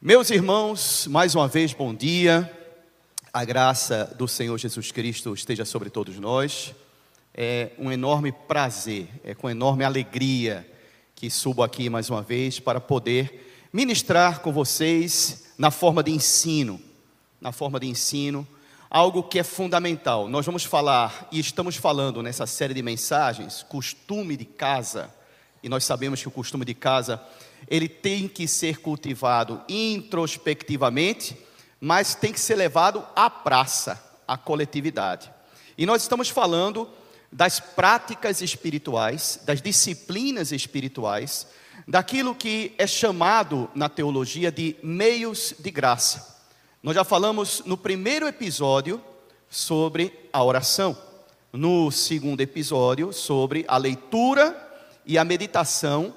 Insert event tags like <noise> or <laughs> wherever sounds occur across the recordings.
Meus irmãos, mais uma vez, bom dia. A graça do Senhor Jesus Cristo esteja sobre todos nós. É um enorme prazer, é com enorme alegria que subo aqui mais uma vez para poder ministrar com vocês na forma de ensino, na forma de ensino, algo que é fundamental. Nós vamos falar e estamos falando nessa série de mensagens, costume de casa. E nós sabemos que o costume de casa ele tem que ser cultivado introspectivamente, mas tem que ser levado à praça, à coletividade. E nós estamos falando das práticas espirituais, das disciplinas espirituais, daquilo que é chamado na teologia de meios de graça. Nós já falamos no primeiro episódio sobre a oração, no segundo episódio sobre a leitura e a meditação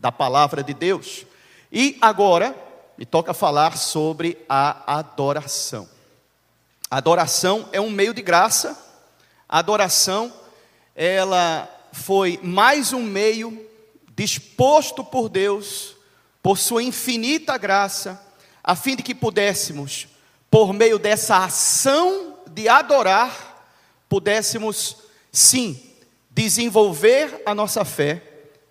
da palavra de Deus. E agora me toca falar sobre a adoração. Adoração é um meio de graça. Adoração ela foi mais um meio disposto por Deus, por sua infinita graça, a fim de que pudéssemos, por meio dessa ação de adorar, pudéssemos sim desenvolver a nossa fé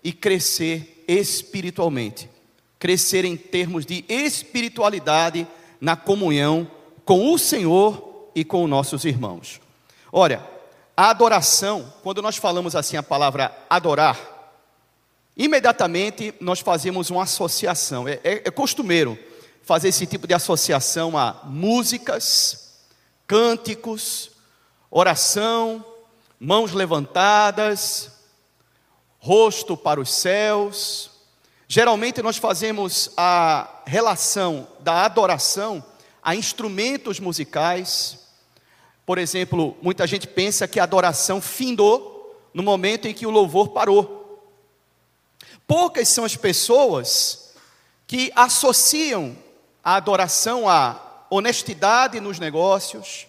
e crescer espiritualmente, crescer em termos de espiritualidade na comunhão com o Senhor e com nossos irmãos. Olha, a adoração, quando nós falamos assim a palavra adorar, imediatamente nós fazemos uma associação, é, é, é costumeiro fazer esse tipo de associação a músicas, cânticos, oração, mãos levantadas, rosto para os céus. Geralmente nós fazemos a relação da adoração a instrumentos musicais. Por exemplo, muita gente pensa que a adoração findou no momento em que o louvor parou. Poucas são as pessoas que associam a adoração à honestidade nos negócios,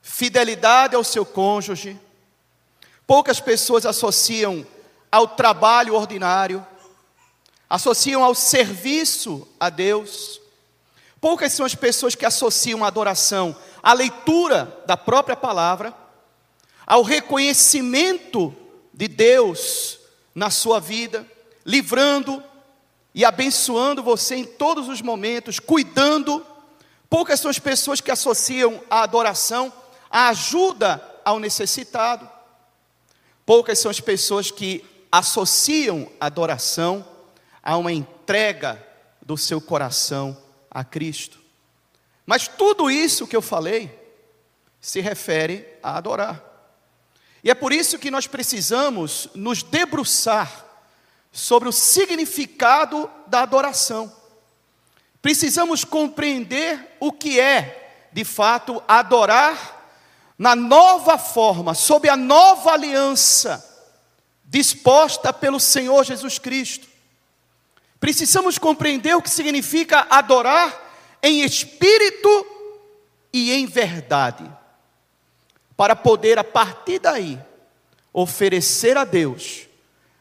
fidelidade ao seu cônjuge. Poucas pessoas associam ao trabalho ordinário, associam ao serviço a Deus. Poucas são as pessoas que associam a adoração à leitura da própria palavra, ao reconhecimento de Deus na sua vida, livrando e abençoando você em todos os momentos, cuidando. Poucas são as pessoas que associam a adoração à ajuda ao necessitado. Poucas são as pessoas que associam adoração a uma entrega do seu coração a Cristo. Mas tudo isso que eu falei se refere a adorar. E é por isso que nós precisamos nos debruçar sobre o significado da adoração. Precisamos compreender o que é, de fato, adorar na nova forma, sob a nova aliança disposta pelo Senhor Jesus Cristo. Precisamos compreender o que significa adorar em espírito e em verdade, para poder a partir daí oferecer a Deus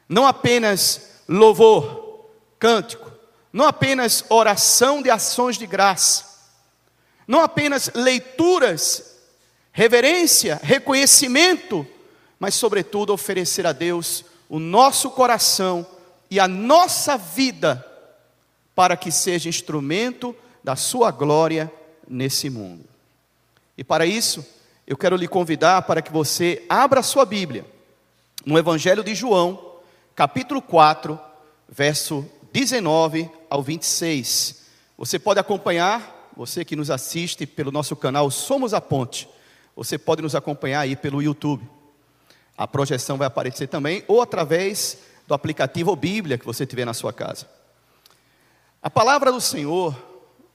não apenas louvor, cântico, não apenas oração de ações de graça, não apenas leituras, reverência, reconhecimento mas, sobretudo, oferecer a Deus o nosso coração e a nossa vida para que seja instrumento da Sua glória nesse mundo. E para isso, eu quero lhe convidar para que você abra a sua Bíblia no Evangelho de João, capítulo 4, verso 19 ao 26. Você pode acompanhar, você que nos assiste pelo nosso canal Somos a Ponte, você pode nos acompanhar aí pelo YouTube. A projeção vai aparecer também, ou através do aplicativo Bíblia que você tiver na sua casa. A palavra do Senhor,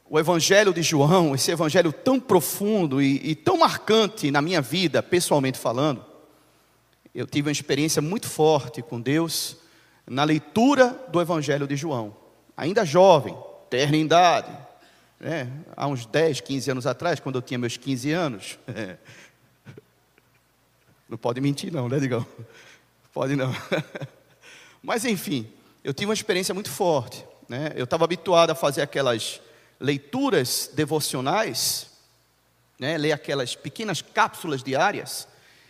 o Evangelho de João, esse Evangelho tão profundo e, e tão marcante na minha vida, pessoalmente falando, eu tive uma experiência muito forte com Deus na leitura do Evangelho de João. Ainda jovem, terna idade, né? há uns 10, 15 anos atrás, quando eu tinha meus 15 anos. <laughs> Não pode mentir, não, né, Digão? Pode não. <laughs> Mas enfim, eu tive uma experiência muito forte. Né? Eu estava habituado a fazer aquelas leituras devocionais, né, ler aquelas pequenas cápsulas diárias.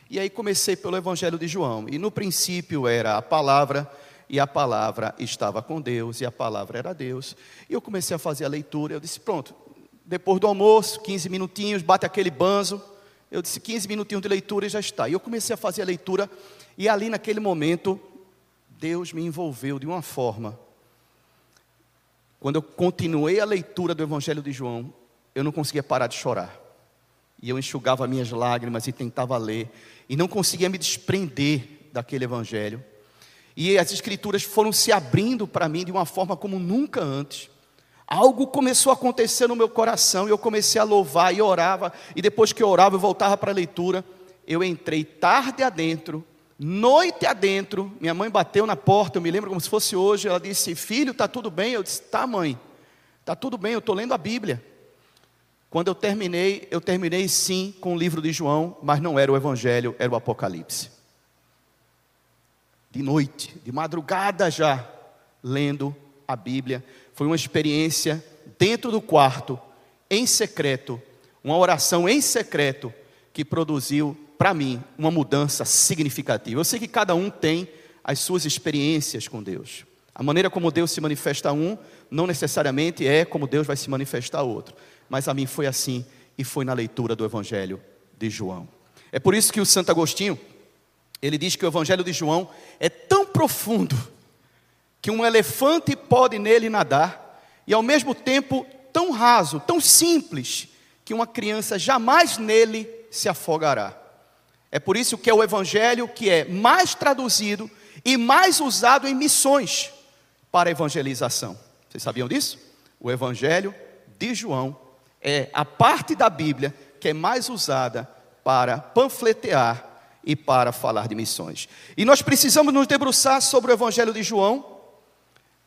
E aí comecei pelo Evangelho de João. E no princípio era a palavra, e a palavra estava com Deus, e a palavra era Deus. E eu comecei a fazer a leitura. Eu disse: pronto, depois do almoço, 15 minutinhos, bate aquele banzo. Eu disse: 15 minutinhos de leitura e já está. E eu comecei a fazer a leitura, e ali naquele momento, Deus me envolveu de uma forma. Quando eu continuei a leitura do Evangelho de João, eu não conseguia parar de chorar. E eu enxugava minhas lágrimas e tentava ler e não conseguia me desprender daquele evangelho. E as escrituras foram se abrindo para mim de uma forma como nunca antes. Algo começou a acontecer no meu coração e eu comecei a louvar e orava, e depois que eu orava, eu voltava para a leitura. Eu entrei tarde adentro, noite adentro. Minha mãe bateu na porta, eu me lembro como se fosse hoje. Ela disse: Filho, está tudo bem? Eu disse: Tá, mãe, está tudo bem, eu estou lendo a Bíblia. Quando eu terminei, eu terminei sim com o livro de João, mas não era o Evangelho, era o Apocalipse. De noite, de madrugada já, lendo a Bíblia. Foi uma experiência dentro do quarto, em secreto, uma oração em secreto, que produziu para mim uma mudança significativa. Eu sei que cada um tem as suas experiências com Deus. A maneira como Deus se manifesta a um, não necessariamente é como Deus vai se manifestar a outro mas a mim foi assim e foi na leitura do Evangelho de João. É por isso que o Santo Agostinho, ele diz que o Evangelho de João é tão profundo que um elefante pode nele nadar e ao mesmo tempo tão raso, tão simples, que uma criança jamais nele se afogará. É por isso que é o evangelho que é mais traduzido e mais usado em missões para evangelização. Vocês sabiam disso? O evangelho de João é a parte da Bíblia que é mais usada para panfletear e para falar de missões. E nós precisamos nos debruçar sobre o Evangelho de João,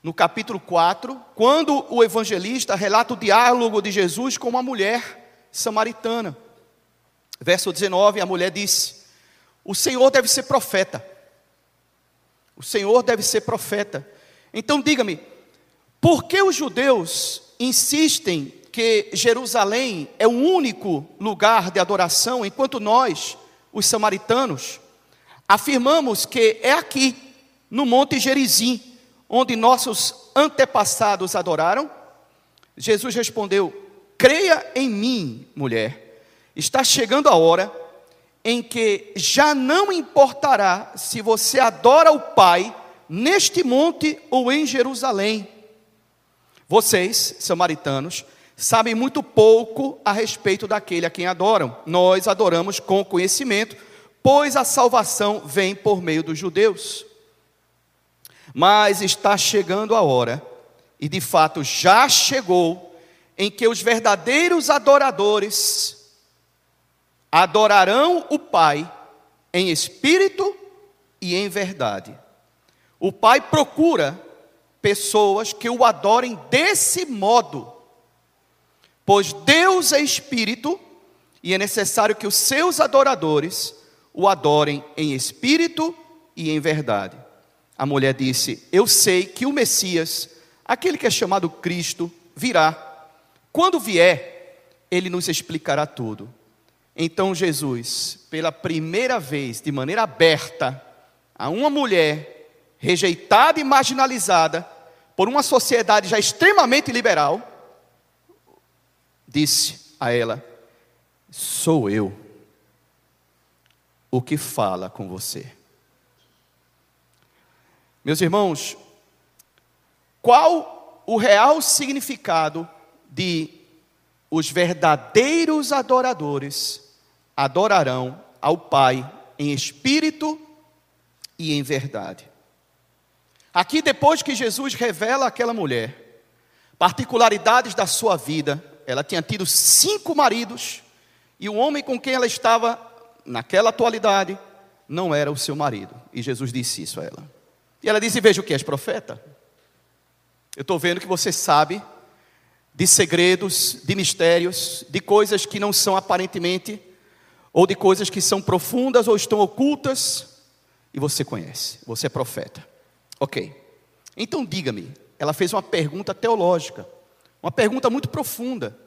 no capítulo 4, quando o evangelista relata o diálogo de Jesus com uma mulher samaritana. Verso 19, a mulher disse: O Senhor deve ser profeta. O Senhor deve ser profeta. Então diga-me, por que os judeus insistem que Jerusalém é o único lugar de adoração, enquanto nós, os samaritanos, afirmamos que é aqui, no Monte Gerizim, onde nossos antepassados adoraram? Jesus respondeu: Creia em mim, mulher, está chegando a hora em que já não importará se você adora o Pai neste monte ou em Jerusalém. Vocês, samaritanos, sabem muito pouco a respeito daquele a quem adoram. Nós adoramos com conhecimento, pois a salvação vem por meio dos judeus. Mas está chegando a hora, e de fato já chegou, em que os verdadeiros adoradores adorarão o Pai em espírito e em verdade. O Pai procura pessoas que o adorem desse modo Pois Deus é espírito e é necessário que os seus adoradores o adorem em espírito e em verdade. A mulher disse: Eu sei que o Messias, aquele que é chamado Cristo, virá. Quando vier, ele nos explicará tudo. Então Jesus, pela primeira vez, de maneira aberta, a uma mulher rejeitada e marginalizada por uma sociedade já extremamente liberal, disse a ela: Sou eu o que fala com você. Meus irmãos, qual o real significado de os verdadeiros adoradores adorarão ao Pai em espírito e em verdade? Aqui, depois que Jesus revela àquela mulher particularidades da sua vida, ela tinha tido cinco maridos, e o homem com quem ela estava, naquela atualidade, não era o seu marido. E Jesus disse isso a ela. E ela disse: Veja o que és profeta. Eu estou vendo que você sabe de segredos, de mistérios, de coisas que não são aparentemente, ou de coisas que são profundas ou estão ocultas, e você conhece, você é profeta. Ok. Então diga-me, ela fez uma pergunta teológica Uma pergunta muito profunda,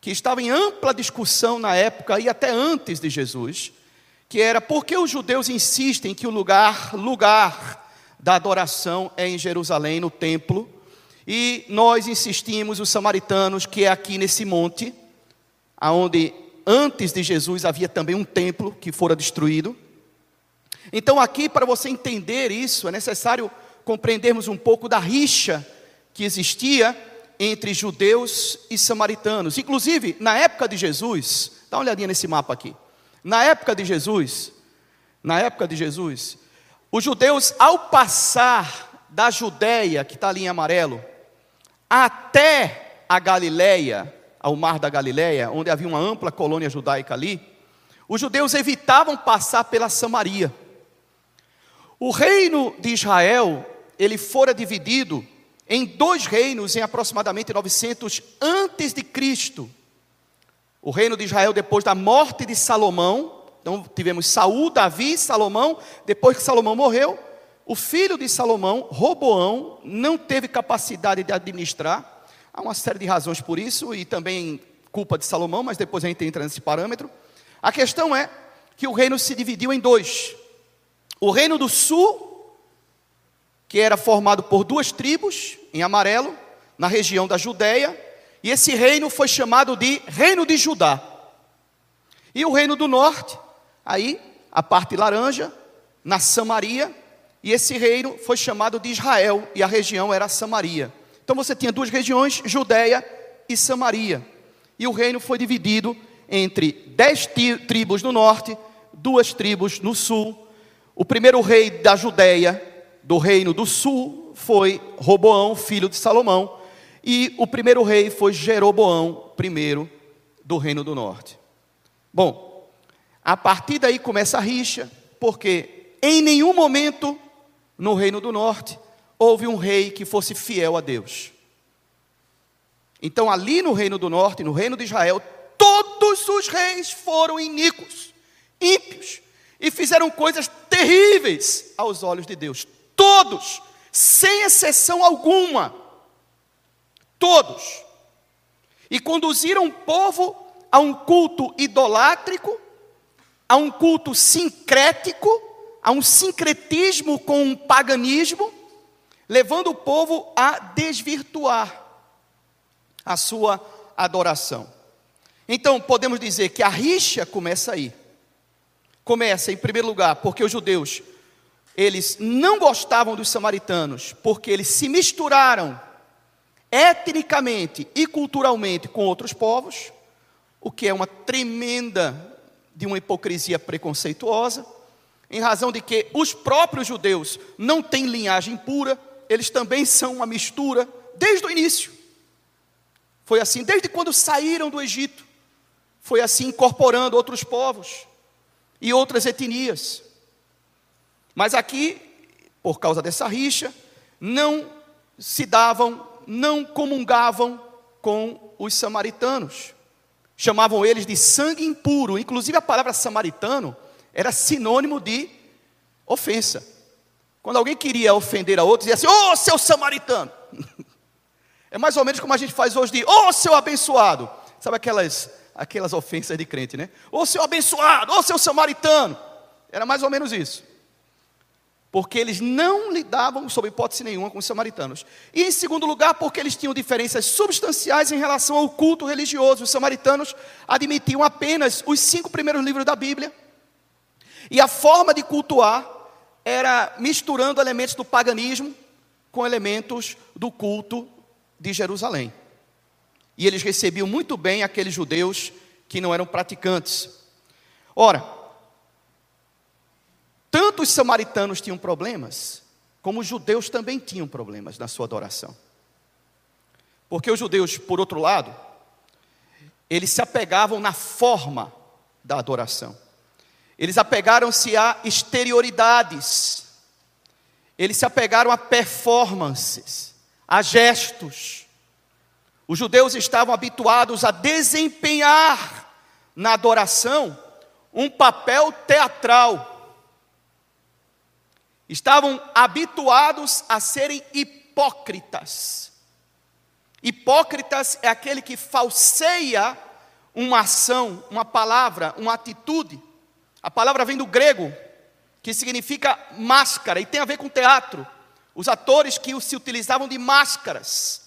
que estava em ampla discussão na época e até antes de Jesus, que era por que os judeus insistem que o lugar, lugar da adoração é em Jerusalém, no templo, e nós insistimos, os samaritanos, que é aqui nesse monte, aonde antes de Jesus havia também um templo que fora destruído. Então, aqui, para você entender isso, é necessário compreendermos um pouco da rixa que existia entre judeus e samaritanos. Inclusive, na época de Jesus, dá uma olhadinha nesse mapa aqui. Na época de Jesus, na época de Jesus, os judeus, ao passar da Judéia, que está ali em amarelo, até a Galileia, ao mar da Galileia, onde havia uma ampla colônia judaica ali, os judeus evitavam passar pela Samaria. O reino de Israel, ele fora dividido em dois reinos em aproximadamente 900 antes de Cristo. O reino de Israel depois da morte de Salomão, então tivemos Saul, Davi, Salomão, depois que Salomão morreu, o filho de Salomão, Roboão, não teve capacidade de administrar. Há uma série de razões por isso e também culpa de Salomão, mas depois a gente entra nesse parâmetro. A questão é que o reino se dividiu em dois. O reino do sul, que era formado por duas tribos, em amarelo, na região da Judéia, e esse reino foi chamado de Reino de Judá. E o reino do norte, aí, a parte laranja, na Samaria, e esse reino foi chamado de Israel, e a região era Samaria. Então você tinha duas regiões, Judéia e Samaria. E o reino foi dividido entre dez tribos no norte, duas tribos no sul, o primeiro rei da Judéia, do reino do sul, foi Roboão, filho de Salomão, e o primeiro rei foi Jeroboão, primeiro do reino do norte. Bom, a partir daí começa a rixa, porque em nenhum momento no reino do norte houve um rei que fosse fiel a Deus. Então, ali no reino do norte, no reino de Israel, todos os reis foram iníquos, ímpios, e fizeram coisas terríveis aos olhos de Deus. Todos, sem exceção alguma. Todos. E conduziram o povo a um culto idolátrico, a um culto sincrético, a um sincretismo com um paganismo, levando o povo a desvirtuar a sua adoração. Então, podemos dizer que a rixa começa aí. Começa, em primeiro lugar, porque os judeus, eles não gostavam dos samaritanos, porque eles se misturaram etnicamente e culturalmente com outros povos, o que é uma tremenda de uma hipocrisia preconceituosa, em razão de que os próprios judeus não têm linhagem pura, eles também são uma mistura desde o início. Foi assim desde quando saíram do Egito. Foi assim incorporando outros povos e outras etnias. Mas aqui, por causa dessa rixa, não se davam, não comungavam com os samaritanos. Chamavam eles de sangue impuro. Inclusive a palavra samaritano era sinônimo de ofensa. Quando alguém queria ofender a outro, dizia assim: Ô oh, seu samaritano! <laughs> É mais ou menos como a gente faz hoje de Ô oh, seu abençoado! Sabe aquelas aquelas ofensas de crente, né? Ô seu abençoado, ô seu samaritano. Era mais ou menos isso. Porque eles não lidavam, sob hipótese nenhuma, com os samaritanos. E em segundo lugar, porque eles tinham diferenças substanciais em relação ao culto religioso. Os samaritanos admitiam apenas os cinco primeiros livros da Bíblia. E a forma de cultuar era misturando elementos do paganismo com elementos do culto de Jerusalém. E eles recebiam muito bem aqueles judeus que não eram praticantes. Ora, tanto os samaritanos tinham problemas, como os judeus também tinham problemas na sua adoração. Porque os judeus, por outro lado, eles se apegavam na forma da adoração. Eles apegaram-se a exterioridades. Eles se apegaram a performances, a gestos. Os judeus estavam habituados a desempenhar na adoração um papel teatral. Estavam habituados a serem hipócritas. Hipócritas é aquele que falseia uma ação, uma palavra, uma atitude. A palavra vem do grego, que significa máscara, e tem a ver com teatro. Os atores que se utilizavam de máscaras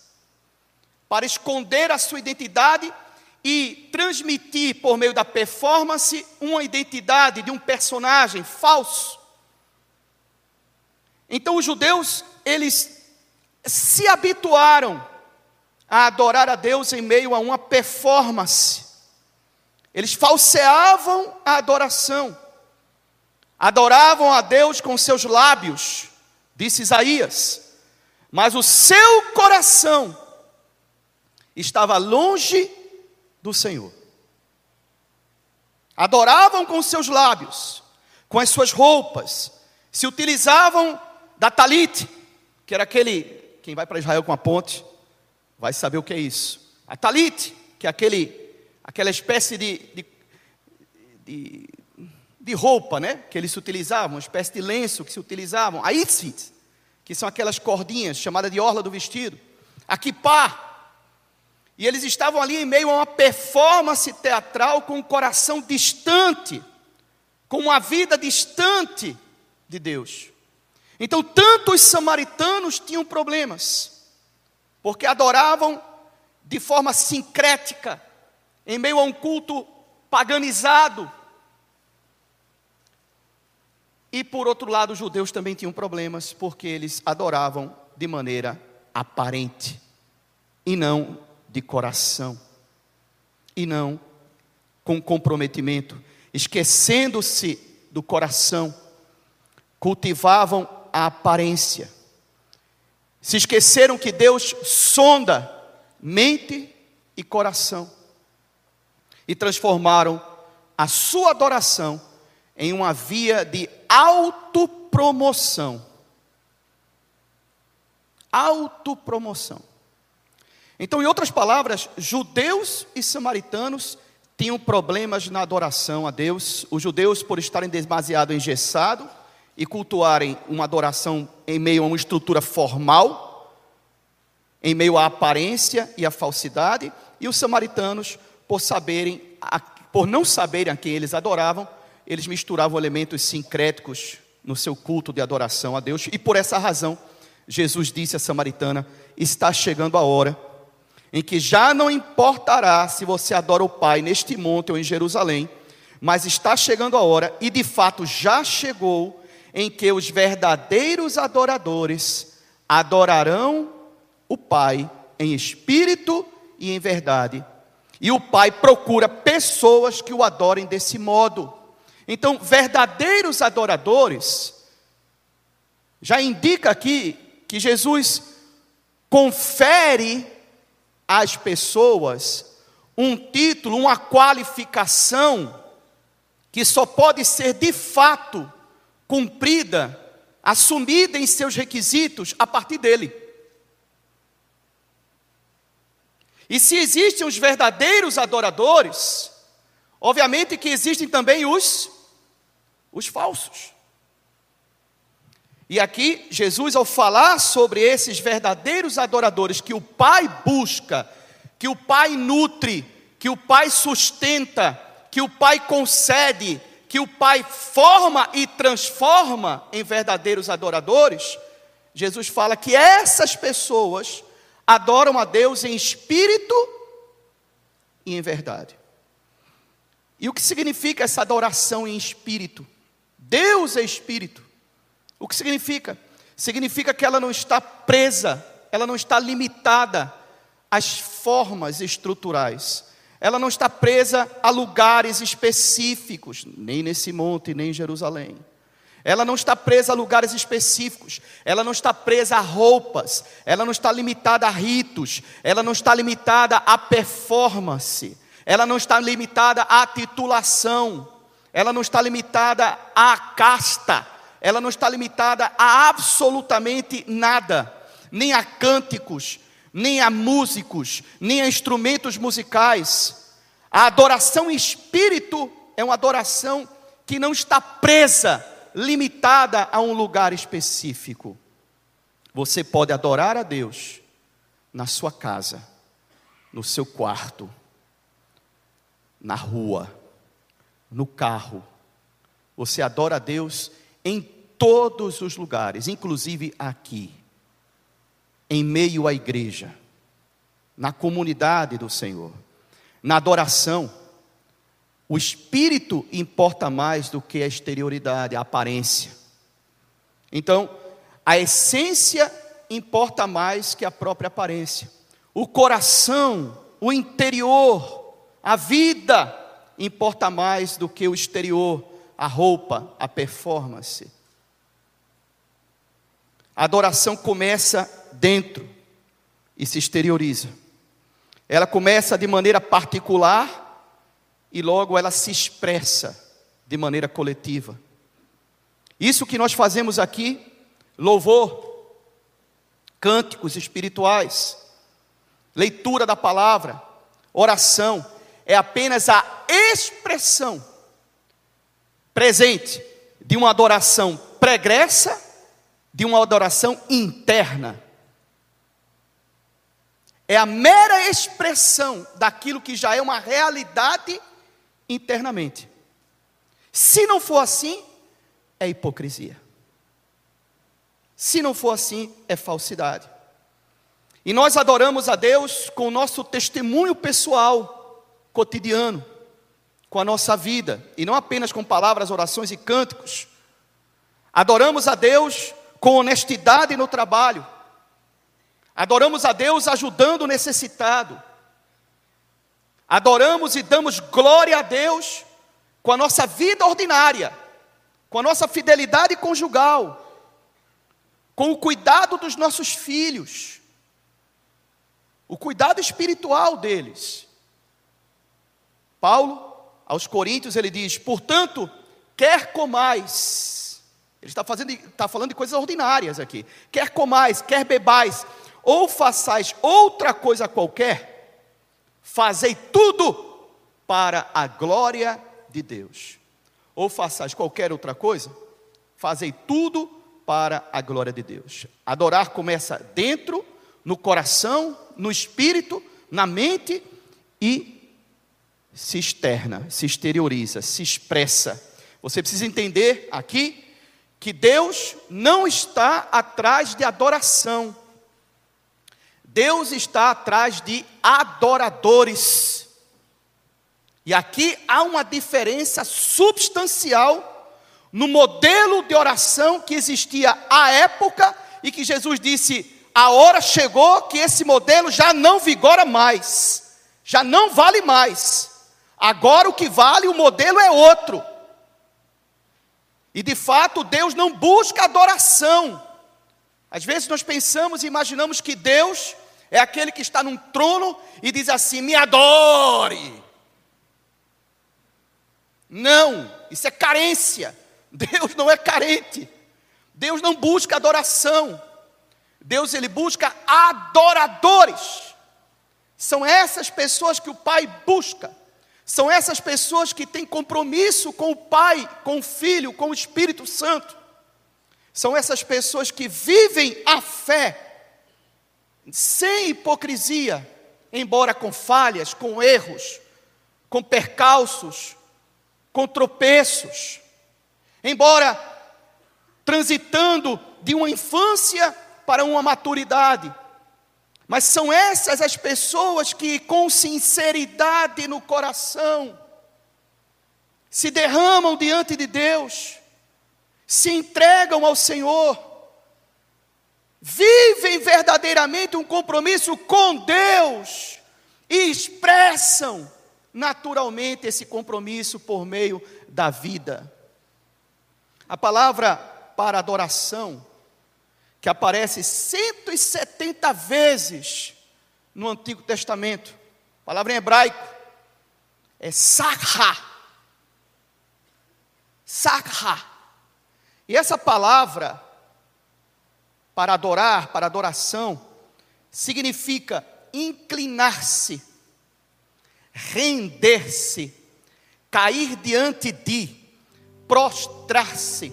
para esconder a sua identidade e transmitir por meio da performance uma identidade de um personagem falso. Então os judeus, eles se habituaram a adorar a Deus em meio a uma performance. Eles falseavam a adoração. Adoravam a Deus com seus lábios, disse Isaías, mas o seu coração estava longe do Senhor. Adoravam com seus lábios, com as suas roupas, se utilizavam da talite, que era aquele, quem vai para Israel com a ponte, vai saber o que é isso. A talite, que é aquele, aquela espécie de, de, de, de roupa, né? Que eles utilizavam, uma espécie de lenço que se utilizavam. A itzit, que são aquelas cordinhas chamadas de orla do vestido. A kippah, e eles estavam ali em meio a uma performance teatral com o um coração distante, com uma vida distante de Deus. Então, tanto os samaritanos tinham problemas, porque adoravam de forma sincrética, em meio a um culto paganizado. E por outro lado, os judeus também tinham problemas, porque eles adoravam de maneira aparente e não de coração, e não com comprometimento, esquecendo-se do coração, cultivavam a aparência. Se esqueceram que Deus sonda mente e coração. E transformaram a sua adoração em uma via de autopromoção. Autopromoção. Então, em outras palavras, judeus e samaritanos tinham problemas na adoração a Deus. Os judeus, por estarem demasiado engessados, e cultuarem uma adoração em meio a uma estrutura formal, em meio à aparência e à falsidade, e os samaritanos, por saberem, por não saberem a quem eles adoravam, eles misturavam elementos sincréticos no seu culto de adoração a Deus, e por essa razão, Jesus disse à samaritana: Está chegando a hora em que já não importará se você adora o Pai neste monte ou em Jerusalém, mas está chegando a hora, e de fato já chegou, em que os verdadeiros adoradores adorarão o Pai em espírito e em verdade. E o Pai procura pessoas que o adorem desse modo. Então, verdadeiros adoradores, já indica aqui que Jesus confere às pessoas um título, uma qualificação, que só pode ser de fato cumprida, assumida em seus requisitos a partir dele. E se existem os verdadeiros adoradores, obviamente que existem também os os falsos. E aqui Jesus ao falar sobre esses verdadeiros adoradores que o Pai busca, que o Pai nutre, que o Pai sustenta, que o Pai concede, que o Pai forma e transforma em verdadeiros adoradores, Jesus fala que essas pessoas adoram a Deus em espírito e em verdade. E o que significa essa adoração em espírito? Deus é espírito. O que significa? Significa que ela não está presa, ela não está limitada às formas estruturais ela não está presa a lugares específicos, nem nesse monte, nem em Jerusalém. Ela não está presa a lugares específicos, ela não está presa a roupas, ela não está limitada a ritos, ela não está limitada a performance, ela não está limitada à titulação, ela não está limitada à casta, ela não está limitada a absolutamente nada, nem a cânticos, nem a músicos, nem a instrumentos musicais. A adoração em espírito é uma adoração que não está presa, limitada a um lugar específico. Você pode adorar a Deus na sua casa, no seu quarto, na rua, no carro. Você adora a Deus em todos os lugares, inclusive aqui, em meio à igreja, na comunidade do Senhor, na adoração. O espírito importa mais do que a exterioridade, a aparência. Então, a essência importa mais que a própria aparência. O coração, o interior, a vida importa mais do que o exterior, a roupa, a performance. A adoração começa dentro e se exterioriza. Ela começa de maneira particular e logo ela se expressa de maneira coletiva. Isso que nós fazemos aqui, louvor, cânticos espirituais, leitura da palavra, oração, é apenas a expressão presente de uma adoração pregressa, de uma adoração interna. É a mera expressão daquilo que já é uma realidade internamente. Se não for assim, é hipocrisia. Se não for assim, é falsidade. E nós adoramos a Deus com o nosso testemunho pessoal, cotidiano, com a nossa vida, e não apenas com palavras, orações e cânticos. Adoramos a Deus com honestidade no trabalho. Adoramos a Deus ajudando o necessitado. Adoramos e damos glória a Deus com a nossa vida ordinária, com a nossa fidelidade conjugal, com o cuidado dos nossos filhos, o cuidado espiritual deles. Paulo, aos Coríntios, ele diz: portanto, quer comais, ele está, fazendo, está falando de coisas ordinárias aqui, quer comais, quer bebais, ou façais outra coisa qualquer, fazei tudo para a glória de Deus. Ou façais qualquer outra coisa, fazei tudo para a glória de Deus. Adorar começa dentro, no coração, no espírito, na mente e se externa, se exterioriza, se expressa. Você precisa entender aqui que Deus não está atrás de adoração. Deus está atrás de adoradores. E aqui há uma diferença substancial no modelo de oração que existia à época e que Jesus disse: a hora chegou que esse modelo já não vigora mais, já não vale mais. Agora o que vale, o modelo é outro. E de fato, Deus não busca adoração. Às vezes nós pensamos e imaginamos que Deus é aquele que está num trono e diz assim: me adore. Não, isso é carência. Deus não é carente. Deus não busca adoração. Deus ele busca adoradores. São essas pessoas que o Pai busca. São essas pessoas que têm compromisso com o Pai, com o Filho, com o Espírito Santo. São essas pessoas que vivem a fé sem hipocrisia, embora com falhas, com erros, com percalços, com tropeços embora transitando de uma infância para uma maturidade. Mas são essas as pessoas que, com sinceridade no coração, se derramam diante de Deus, se entregam ao Senhor, vivem verdadeiramente um compromisso com Deus e expressam naturalmente esse compromisso por meio da vida. A palavra para adoração, que aparece 170 vezes no Antigo Testamento, palavra em hebraico é sakha. Sakha. E essa palavra para adorar, para adoração, significa inclinar-se, render-se, cair diante de, prostrar-se,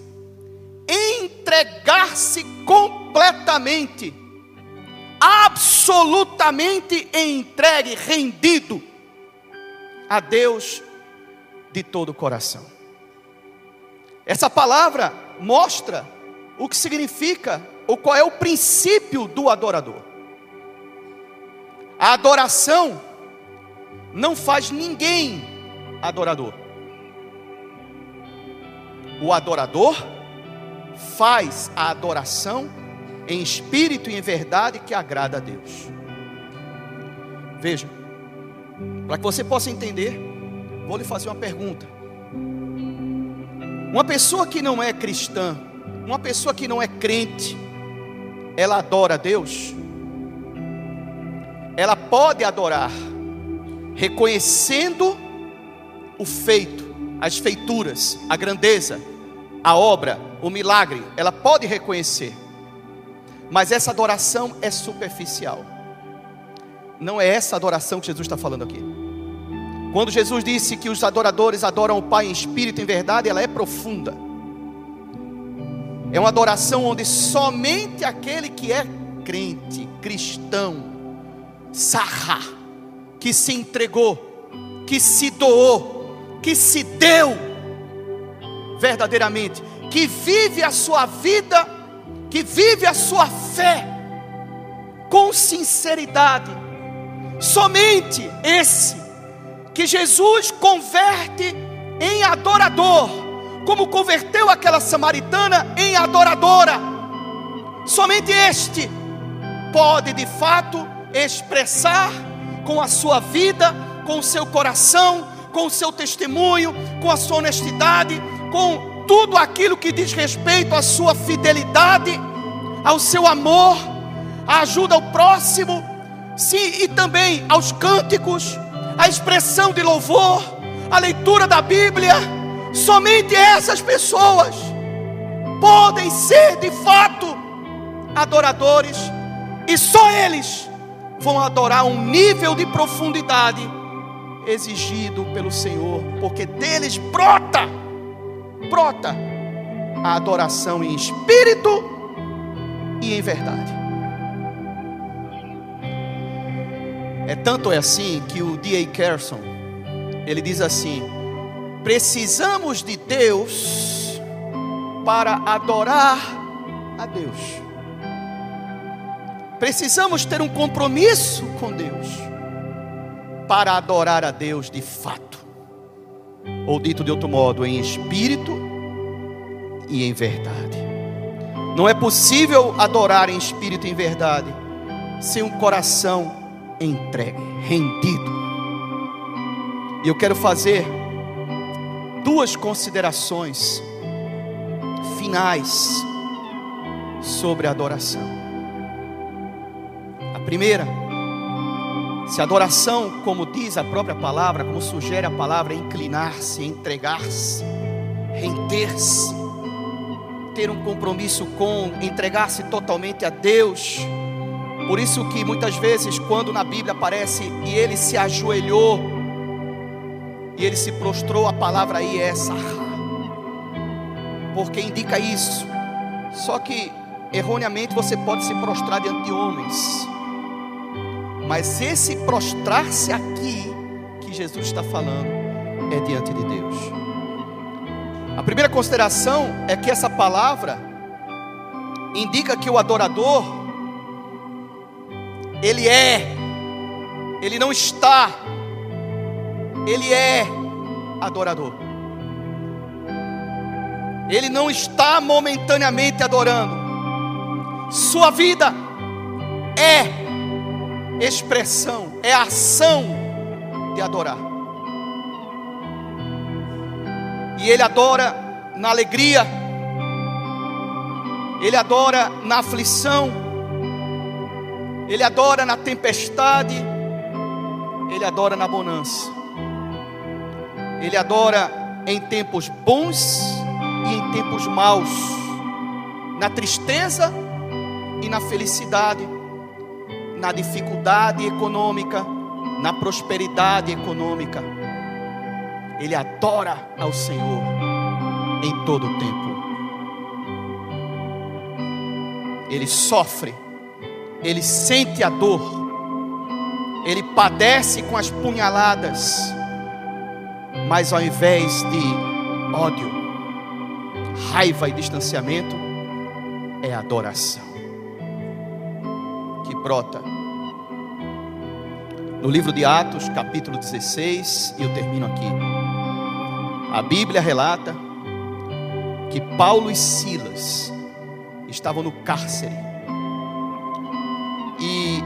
entregar-se completamente, absolutamente entregue, rendido a Deus de todo o coração. Essa palavra mostra o que significa, ou qual é o princípio do adorador. A adoração não faz ninguém adorador. O adorador faz a adoração em espírito e em verdade que agrada a Deus. Veja, para que você possa entender, vou lhe fazer uma pergunta. Uma pessoa que não é cristã, uma pessoa que não é crente, ela adora a Deus? Ela pode adorar reconhecendo o feito, as feituras, a grandeza, a obra, o milagre, ela pode reconhecer, mas essa adoração é superficial. Não é essa adoração que Jesus está falando aqui. Quando Jesus disse que os adoradores adoram o Pai em espírito e em verdade, ela é profunda. É uma adoração onde somente aquele que é crente, cristão, sarra, que se entregou, que se doou, que se deu verdadeiramente, que vive a sua vida, que vive a sua fé com sinceridade. Somente esse que Jesus converte em adorador, como converteu aquela samaritana em adoradora. Somente este pode de fato expressar com a sua vida, com o seu coração, com o seu testemunho, com a sua honestidade, com tudo aquilo que diz respeito à sua fidelidade, ao seu amor, à ajuda ao próximo, sim, e também aos cânticos, a expressão de louvor, a leitura da Bíblia. Somente essas pessoas podem ser de fato adoradores, e só eles vão adorar um nível de profundidade exigido pelo Senhor, porque deles brota, brota a adoração em espírito e em verdade. É tanto é assim que o D.A. Carson ele diz assim: precisamos de Deus para adorar a Deus. Precisamos ter um compromisso com Deus para adorar a Deus de fato, ou dito de outro modo, em espírito e em verdade. Não é possível adorar em espírito e em verdade sem um coração entregue, rendido. E eu quero fazer duas considerações finais sobre a adoração. Primeira, se adoração, como diz a própria palavra, como sugere a palavra, é inclinar-se, entregar-se, render-se, ter um compromisso com, entregar-se totalmente a Deus. Por isso que muitas vezes, quando na Bíblia aparece e ele se ajoelhou e ele se prostrou, a palavra aí é essa, porque indica isso. Só que erroneamente você pode se prostrar diante de homens. Mas esse prostrar-se aqui que Jesus está falando é diante de Deus. A primeira consideração é que essa palavra indica que o adorador ele é, ele não está, ele é adorador. Ele não está momentaneamente adorando. Sua vida é expressão, é ação de adorar. E ele adora na alegria, ele adora na aflição, ele adora na tempestade, ele adora na bonança, ele adora em tempos bons e em tempos maus, na tristeza e na felicidade na dificuldade econômica, na prosperidade econômica. Ele adora ao Senhor em todo o tempo. Ele sofre ele sente a dor, ele padece com as punhaladas, mas ao invés de ódio, raiva e distanciamento, é adoração que brota. No livro de Atos, capítulo 16, e eu termino aqui. A Bíblia relata que Paulo e Silas estavam no cárcere. E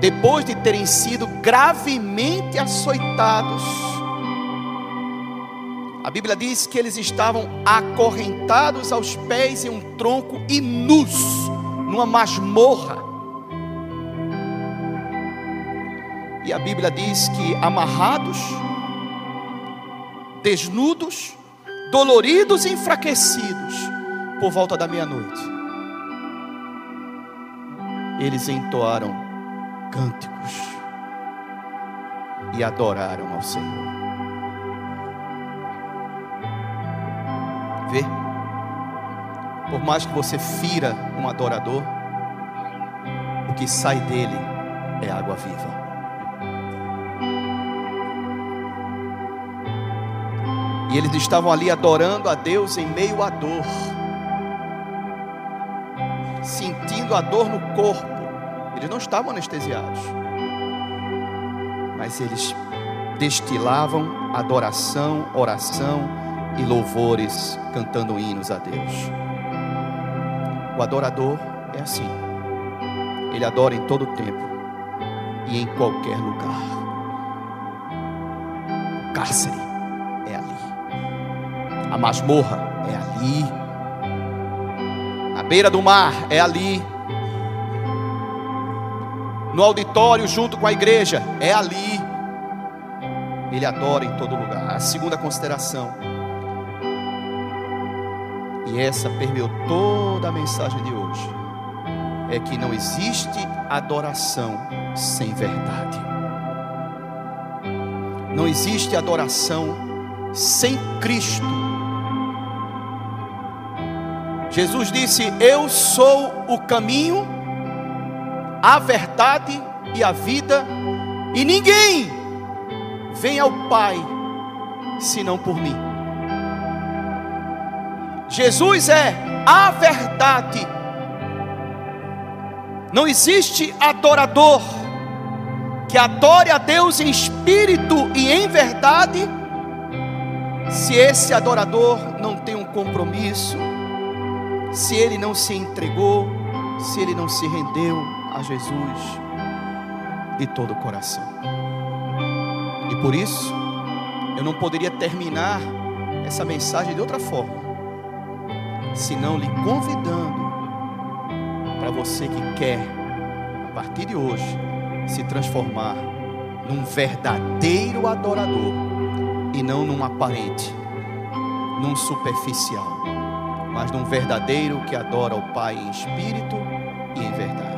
depois de terem sido gravemente açoitados, Bíblia diz que eles estavam acorrentados aos pés em um tronco e nus, numa masmorra. E a Bíblia diz que amarrados, desnudos, doloridos e enfraquecidos, por volta da meia-noite, eles entoaram cânticos e adoraram ao Senhor. Vê? Por mais que você fira um adorador, o que sai dele é água viva. E eles estavam ali adorando a Deus em meio à dor, sentindo a dor no corpo. Eles não estavam anestesiados, mas eles destilavam adoração, oração e louvores, cantando hinos a Deus. O adorador é assim, ele adora em todo tempo e em qualquer lugar. O cárcere a masmorra é ali. A beira do mar é ali. No auditório junto com a igreja é ali. Ele adora em todo lugar. A segunda consideração. E essa permeou toda a mensagem de hoje. É que não existe adoração sem verdade. Não existe adoração sem Cristo Jesus disse: Eu sou o caminho, a verdade e a vida, e ninguém vem ao Pai senão por mim. Jesus é a verdade. Não existe adorador que adore a Deus em espírito e em verdade, se esse adorador não tem um compromisso se ele não se entregou, se ele não se rendeu a Jesus de todo o coração. E por isso, eu não poderia terminar essa mensagem de outra forma, senão lhe convidando para você que quer, a partir de hoje, se transformar num verdadeiro adorador e não num aparente, num superficial mas num verdadeiro que adora o Pai em espírito e em verdade.